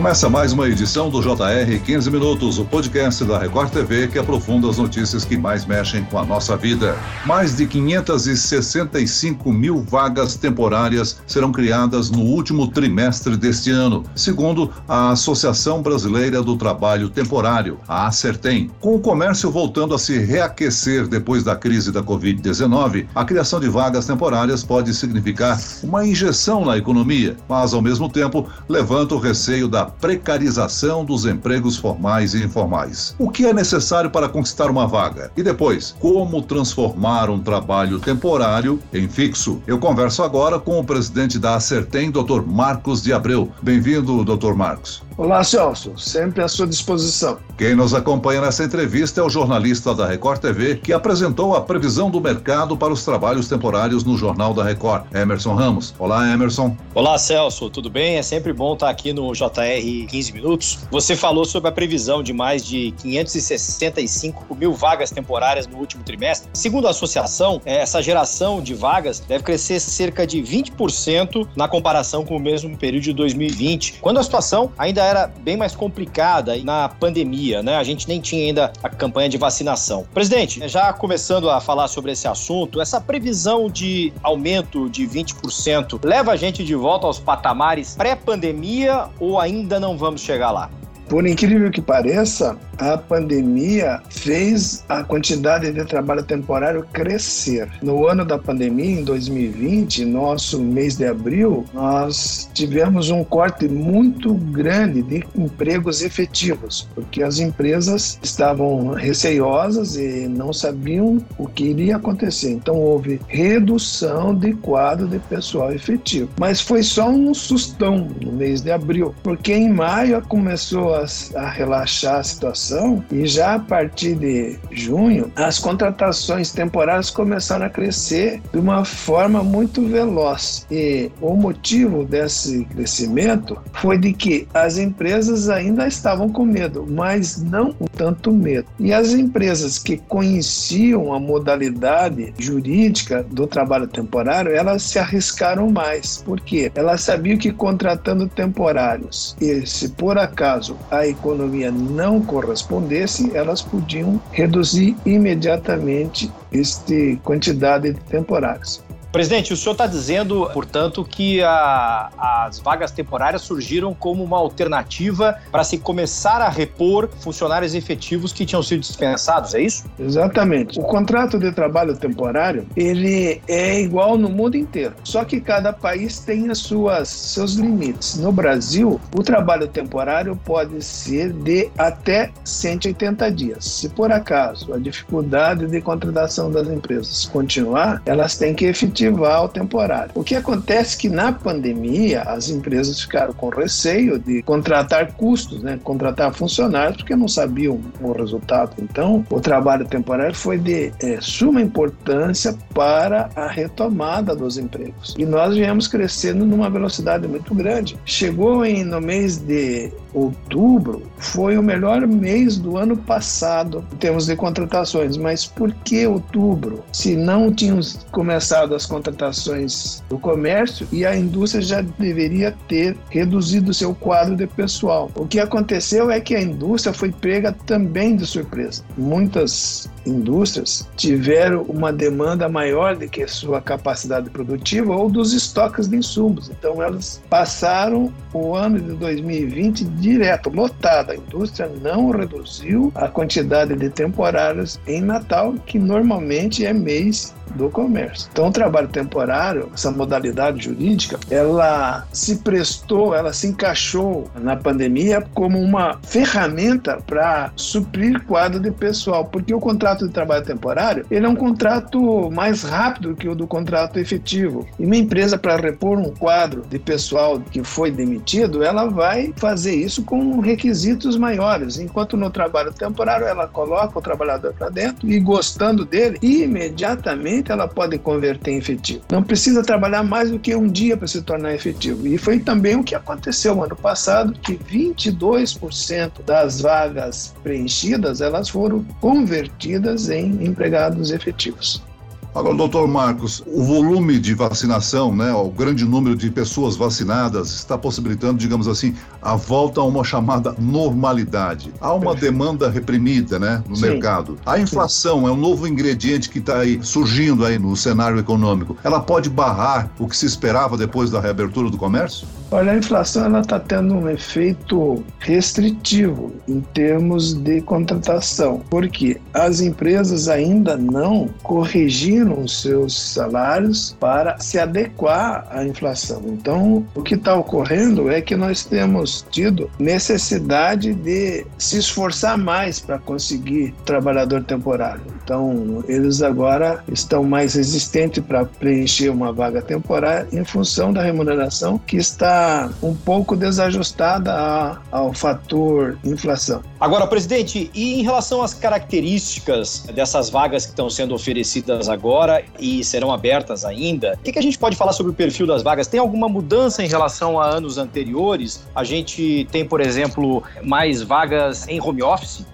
Começa mais uma edição do JR 15 Minutos, o podcast da Record TV que aprofunda as notícias que mais mexem com a nossa vida. Mais de 565 mil vagas temporárias serão criadas no último trimestre deste ano, segundo a Associação Brasileira do Trabalho Temporário, a Acertem. Com o comércio voltando a se reaquecer depois da crise da Covid-19, a criação de vagas temporárias pode significar uma injeção na economia, mas ao mesmo tempo levanta o receio da precarização dos empregos formais e informais. O que é necessário para conquistar uma vaga? E depois, como transformar um trabalho temporário em fixo? Eu converso agora com o presidente da Acertem, Dr. Marcos de Abreu. Bem-vindo, Dr. Marcos. Olá, Celso. Sempre à sua disposição. Quem nos acompanha nessa entrevista é o jornalista da Record TV que apresentou a previsão do mercado para os trabalhos temporários no Jornal da Record, Emerson Ramos. Olá, Emerson. Olá, Celso. Tudo bem? É sempre bom estar aqui no JR 15 Minutos. Você falou sobre a previsão de mais de 565 mil vagas temporárias no último trimestre. Segundo a associação, essa geração de vagas deve crescer cerca de 20% na comparação com o mesmo período de 2020, quando a situação ainda era bem mais complicada na pandemia, né? A gente nem tinha ainda a campanha de vacinação. Presidente, já começando a falar sobre esse assunto, essa previsão de aumento de 20% leva a gente de volta aos patamares pré-pandemia ou ainda não vamos chegar lá? Por incrível que pareça, a pandemia fez a quantidade de trabalho temporário crescer. No ano da pandemia, em 2020, nosso mês de abril, nós tivemos um corte muito grande de empregos efetivos, porque as empresas estavam receiosas e não sabiam o que iria acontecer. Então houve redução de quadro de pessoal efetivo. Mas foi só um sustão no mês de abril, porque em maio começou a a, relaxar a situação e já a partir de junho as contratações temporárias começaram a crescer de uma forma muito veloz. E o motivo desse crescimento foi de que as empresas ainda estavam com medo, mas não com tanto medo. E as empresas que conheciam a modalidade jurídica do trabalho temporário, elas se arriscaram mais. Por quê? Elas sabiam que contratando temporários e se por acaso a economia não correspondesse, elas podiam reduzir imediatamente esta quantidade de temporários. Presidente, o senhor está dizendo, portanto, que a, as vagas temporárias surgiram como uma alternativa para se começar a repor funcionários efetivos que tinham sido dispensados, é isso? Exatamente. O contrato de trabalho temporário, ele é igual no mundo inteiro, só que cada país tem as suas seus limites. No Brasil, o trabalho temporário pode ser de até 180 dias. Se por acaso a dificuldade de contratação das empresas continuar, elas têm que efetivar efetivar o temporário. O que acontece é que na pandemia as empresas ficaram com receio de contratar custos, né, contratar funcionários, porque não sabiam o resultado. Então, o trabalho temporário foi de é, suma importância para a retomada dos empregos. E nós viemos crescendo numa velocidade muito grande. Chegou em, no mês de outubro, foi o melhor mês do ano passado em termos de contratações. Mas por que outubro? Se não tínhamos começado as contratações do comércio e a indústria já deveria ter reduzido seu quadro de pessoal. O que aconteceu é que a indústria foi pega também de surpresa. Muitas indústrias tiveram uma demanda maior do que sua capacidade produtiva ou dos estoques de insumos. Então elas passaram o ano de 2020 direto, lotada. A indústria não reduziu a quantidade de temporários em Natal, que normalmente é mês do comércio. Então, o trabalho temporário, essa modalidade jurídica, ela se prestou, ela se encaixou na pandemia como uma ferramenta para suprir quadro de pessoal, porque o contrato de trabalho temporário, ele é um contrato mais rápido que o do contrato efetivo. E uma empresa para repor um quadro de pessoal que foi demitido, ela vai fazer isso com requisitos maiores, enquanto no trabalho temporário ela coloca o trabalhador para dentro e gostando dele, imediatamente ela pode converter em efetivo. Não precisa trabalhar mais do que um dia para se tornar efetivo. E foi também o que aconteceu no ano passado, que 22% das vagas preenchidas, elas foram convertidas em empregados efetivos. Agora, doutor Marcos, o volume de vacinação, né, o grande número de pessoas vacinadas está possibilitando, digamos assim, a volta a uma chamada normalidade. Há uma demanda reprimida, né, no Sim. mercado. A inflação Sim. é um novo ingrediente que está aí surgindo aí no cenário econômico. Ela pode barrar o que se esperava depois da reabertura do comércio? Olha, a inflação ela está tendo um efeito restritivo em termos de contratação, porque as empresas ainda não corrigiram os seus salários para se adequar à inflação. Então, o que está ocorrendo é que nós temos tido necessidade de se esforçar mais para conseguir trabalhador temporário. Então, eles agora estão mais resistentes para preencher uma vaga temporária em função da remuneração que está um pouco desajustada ao fator inflação. Agora, presidente, e em relação às características dessas vagas que estão sendo oferecidas agora e serão abertas ainda, o que, que a gente pode falar sobre o perfil das vagas? Tem alguma mudança em relação a anos anteriores? A gente tem, por exemplo, mais vagas em home office?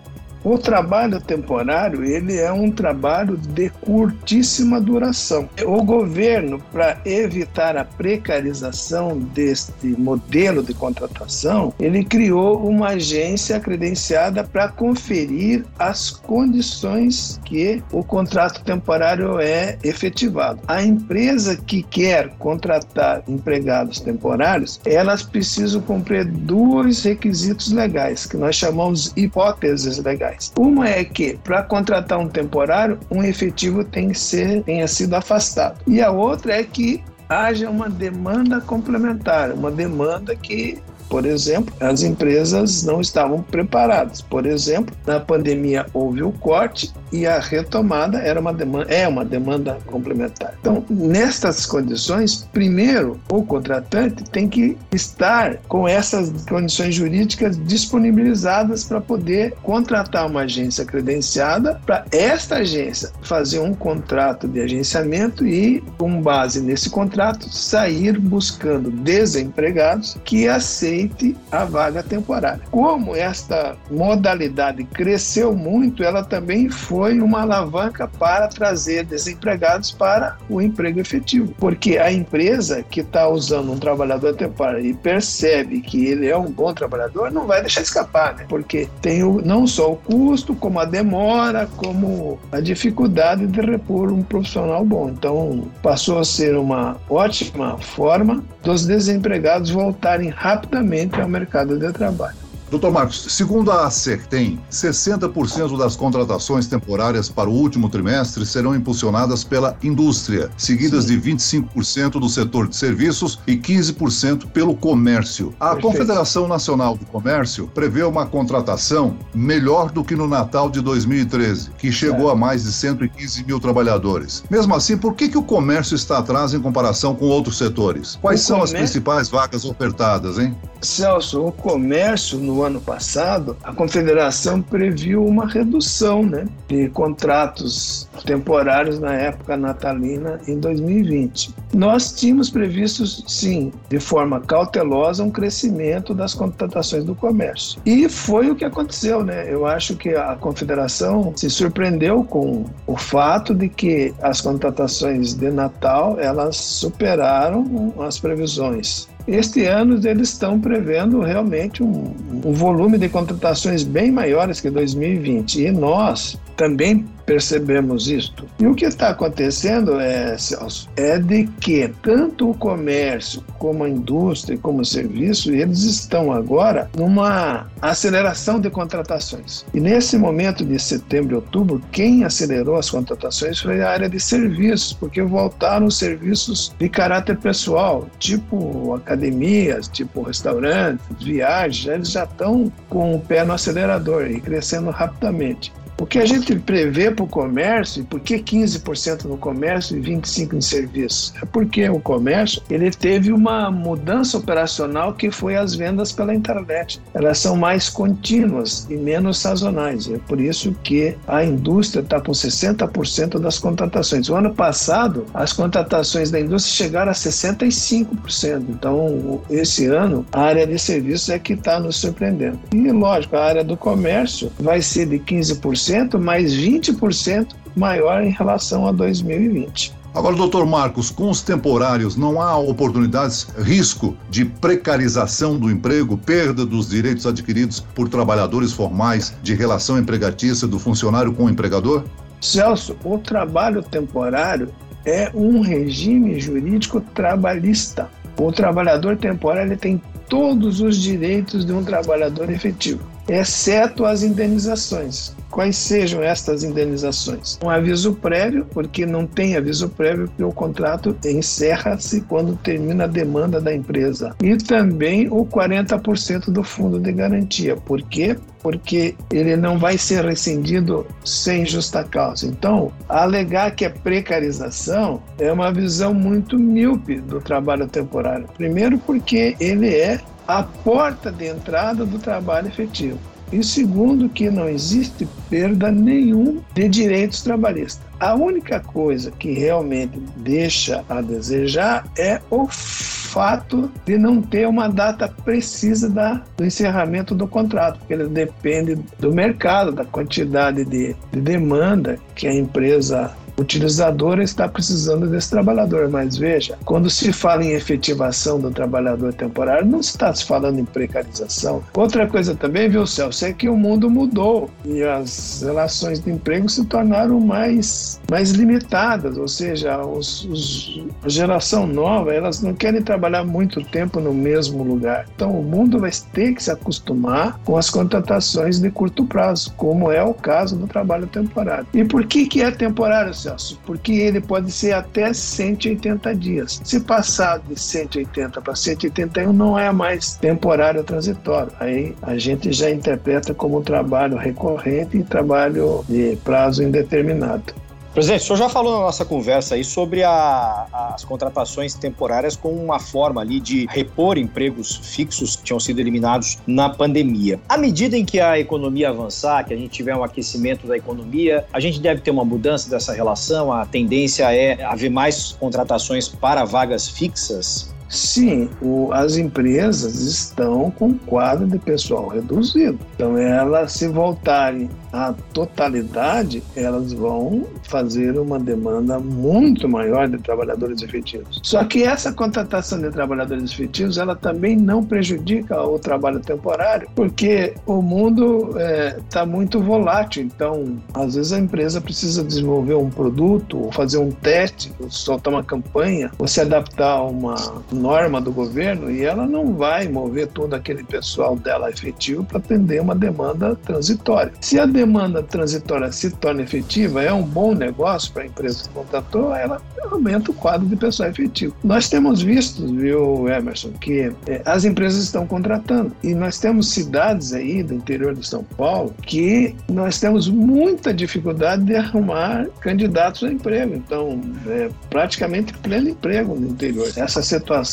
O trabalho temporário, ele é um trabalho de curtíssima duração. O governo, para evitar a precarização deste modelo de contratação, ele criou uma agência credenciada para conferir as condições que o contrato temporário é efetivado. A empresa que quer contratar empregados temporários, elas precisam cumprir dois requisitos legais, que nós chamamos hipóteses legais. Uma é que, para contratar um temporário, um efetivo tem que ser, tenha sido afastado. E a outra é que haja uma demanda complementar, uma demanda que por exemplo, as empresas não estavam preparadas. Por exemplo, na pandemia houve o corte e a retomada era uma demanda, é uma demanda complementar. Então, nestas condições, primeiro o contratante tem que estar com essas condições jurídicas disponibilizadas para poder contratar uma agência credenciada para esta agência fazer um contrato de agenciamento e, com base nesse contrato, sair buscando desempregados que aceite a vaga temporária. Como esta modalidade cresceu muito, ela também foi uma alavanca para trazer desempregados para o emprego efetivo. Porque a empresa que está usando um trabalhador temporário e percebe que ele é um bom trabalhador, não vai deixar escapar, né? Porque tem o, não só o custo, como a demora, como a dificuldade de repor um profissional bom. Então, passou a ser uma ótima forma dos desempregados voltarem rapidamente ao mercado de trabalho. Doutor Marcos, segundo a ACERTEM, 60% das contratações temporárias para o último trimestre serão impulsionadas pela indústria, seguidas Sim. de 25% do setor de serviços e 15% pelo comércio. A Perfeito. Confederação Nacional do Comércio prevê uma contratação melhor do que no Natal de 2013, que chegou é. a mais de 115 mil trabalhadores. Mesmo assim, por que, que o comércio está atrás em comparação com outros setores? Quais o são comércio... as principais vagas ofertadas, hein? Celso, o comércio no ano passado, a Confederação previu uma redução né, de contratos temporários na época natalina em 2020. Nós tínhamos previsto, sim, de forma cautelosa, um crescimento das contratações do comércio. E foi o que aconteceu, né? Eu acho que a Confederação se surpreendeu com o fato de que as contratações de Natal elas superaram as previsões. Este ano eles estão prevendo realmente um, um volume de contratações bem maiores que 2020. E nós também percebemos isto. E o que está acontecendo é, Celso, é de que tanto o comércio como a indústria como o serviço, eles estão agora numa aceleração de contratações. E nesse momento de setembro e outubro, quem acelerou as contratações foi a área de serviços, porque voltaram os serviços de caráter pessoal, tipo academias, tipo restaurantes, viagens, eles já estão com o pé no acelerador e crescendo rapidamente. O que a gente prevê para o comércio, e por que 15% no comércio e 25% em serviços? É porque o comércio ele teve uma mudança operacional que foi as vendas pela internet. Elas são mais contínuas e menos sazonais. É por isso que a indústria está com 60% das contratações. O ano passado, as contratações da indústria chegaram a 65%. Então, esse ano, a área de serviços é que está nos surpreendendo. E, lógico, a área do comércio vai ser de 15% mais 20% maior em relação a 2020. Agora, doutor Marcos, com os temporários, não há oportunidades, risco de precarização do emprego, perda dos direitos adquiridos por trabalhadores formais de relação empregatícia do funcionário com o empregador? Celso, o trabalho temporário é um regime jurídico trabalhista. O trabalhador temporário tem todos os direitos de um trabalhador efetivo, exceto as indenizações. Quais sejam estas indenizações? Um aviso prévio, porque não tem aviso prévio, porque o contrato encerra-se quando termina a demanda da empresa. E também o 40% do fundo de garantia. Por quê? Porque ele não vai ser rescindido sem justa causa. Então, alegar que é precarização é uma visão muito míope do trabalho temporário. Primeiro, porque ele é a porta de entrada do trabalho efetivo. E segundo, que não existe perda nenhuma de direitos trabalhistas. A única coisa que realmente deixa a desejar é o fato de não ter uma data precisa da, do encerramento do contrato, porque ele depende do mercado, da quantidade de, de demanda que a empresa utilizador está precisando desse trabalhador. Mas veja, quando se fala em efetivação do trabalhador temporário, não está se falando em precarização. Outra coisa também, viu, Celso, é que o mundo mudou e as relações de emprego se tornaram mais, mais limitadas, ou seja, os, os, a geração nova, elas não querem trabalhar muito tempo no mesmo lugar. Então, o mundo vai ter que se acostumar com as contratações de curto prazo, como é o caso do trabalho temporário. E por que, que é temporário, Celso, porque ele pode ser até 180 dias. Se passar de 180 para 181, não é mais temporário transitório. Aí a gente já interpreta como trabalho recorrente e trabalho de prazo indeterminado. Presidente, o senhor já falou na nossa conversa aí sobre a, as contratações temporárias como uma forma ali de repor empregos fixos que tinham sido eliminados na pandemia. À medida em que a economia avançar, que a gente tiver um aquecimento da economia, a gente deve ter uma mudança dessa relação? A tendência é haver mais contratações para vagas fixas? Sim, o, as empresas estão com quadro de pessoal reduzido. Então, elas se voltarem a totalidade, elas vão fazer uma demanda muito maior de trabalhadores efetivos. Só que essa contratação de trabalhadores efetivos, ela também não prejudica o trabalho temporário, porque o mundo está é, tá muito volátil. Então, às vezes a empresa precisa desenvolver um produto, ou fazer um teste, ou soltar uma campanha, ou se adaptar a uma norma do governo, e ela não vai mover todo aquele pessoal dela efetivo para atender uma demanda transitória. Se a demanda transitória se torna efetiva, é um bom negócio para a empresa que contratou, ela aumenta o quadro de pessoal efetivo. Nós temos visto, viu, Emerson, que é, as empresas estão contratando. E nós temos cidades aí do interior de São Paulo que nós temos muita dificuldade de arrumar candidatos a emprego. Então, é praticamente pleno emprego no interior. Essa situação,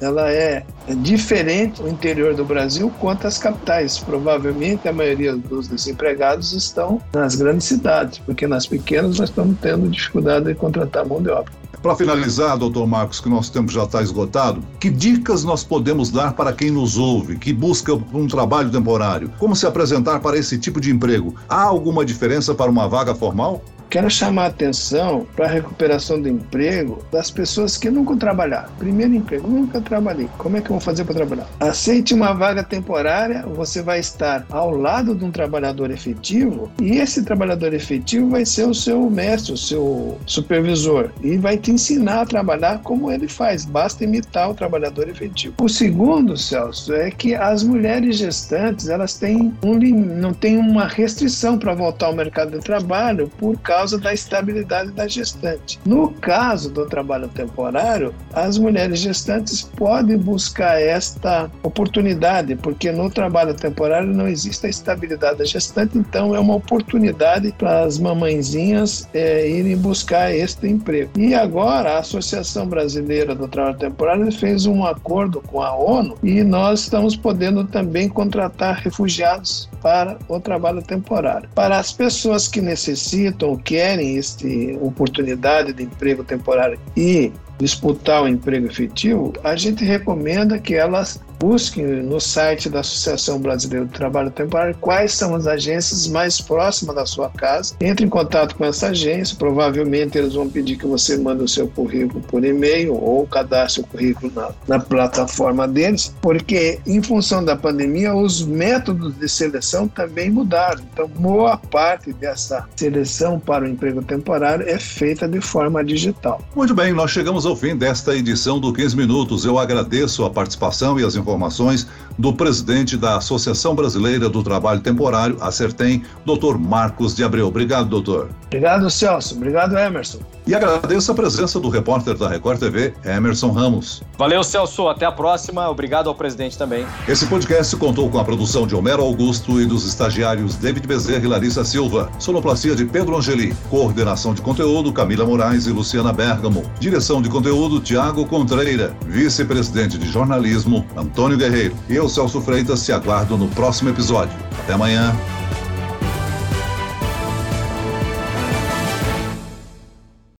ela é, é diferente no interior do Brasil quanto às capitais. Provavelmente a maioria dos desempregados estão nas grandes cidades, porque nas pequenas nós estamos tendo dificuldade de contratar mão de obra. Para finalizar, doutor Marcos, que nosso tempo já está esgotado, que dicas nós podemos dar para quem nos ouve, que busca um trabalho temporário? Como se apresentar para esse tipo de emprego? Há alguma diferença para uma vaga formal? Quero chamar a atenção para a recuperação do emprego das pessoas que nunca trabalharam. Primeiro emprego, nunca trabalhei. Como é que eu vou fazer para trabalhar? Aceite uma vaga temporária, você vai estar ao lado de um trabalhador efetivo e esse trabalhador efetivo vai ser o seu mestre, o seu supervisor e vai te ensinar a trabalhar como ele faz. Basta imitar o trabalhador efetivo. O segundo, Celso, é que as mulheres gestantes elas têm um, não têm uma restrição para voltar ao mercado de trabalho por causa causa da estabilidade da gestante. No caso do trabalho temporário, as mulheres gestantes podem buscar esta oportunidade, porque no trabalho temporário não existe a estabilidade da gestante, então é uma oportunidade para as mamãezinhas é, irem buscar este emprego. E agora a Associação Brasileira do Trabalho Temporário fez um acordo com a ONU e nós estamos podendo também contratar refugiados para o trabalho temporário. Para as pessoas que necessitam, querem esta oportunidade de emprego temporário e disputar o emprego efetivo, a gente recomenda que elas busque no site da Associação Brasileira do Trabalho Temporário quais são as agências mais próximas da sua casa. Entre em contato com essa agência, provavelmente eles vão pedir que você mande o seu currículo por e-mail ou cadastre o currículo na, na plataforma deles, porque em função da pandemia os métodos de seleção também mudaram. Então, boa parte dessa seleção para o emprego temporário é feita de forma digital. Muito bem, nós chegamos ao fim desta edição do 15 Minutos. Eu agradeço a participação e as informações informações do presidente da Associação Brasileira do Trabalho Temporário, a CERTEM, doutor Marcos de Abreu. Obrigado, doutor. Obrigado, Celso. Obrigado, Emerson. E agradeço a presença do repórter da Record TV, Emerson Ramos. Valeu, Celso. Até a próxima. Obrigado ao presidente também. Esse podcast contou com a produção de Homero Augusto e dos estagiários David Bezerra e Larissa Silva. Sonoplastia de Pedro Angeli. Coordenação de conteúdo, Camila Moraes e Luciana Bergamo. Direção de conteúdo, Tiago Contreira. Vice-presidente de jornalismo, Antônio Guerreiro. E Celso Freitas, te aguardo no próximo episódio. Até amanhã.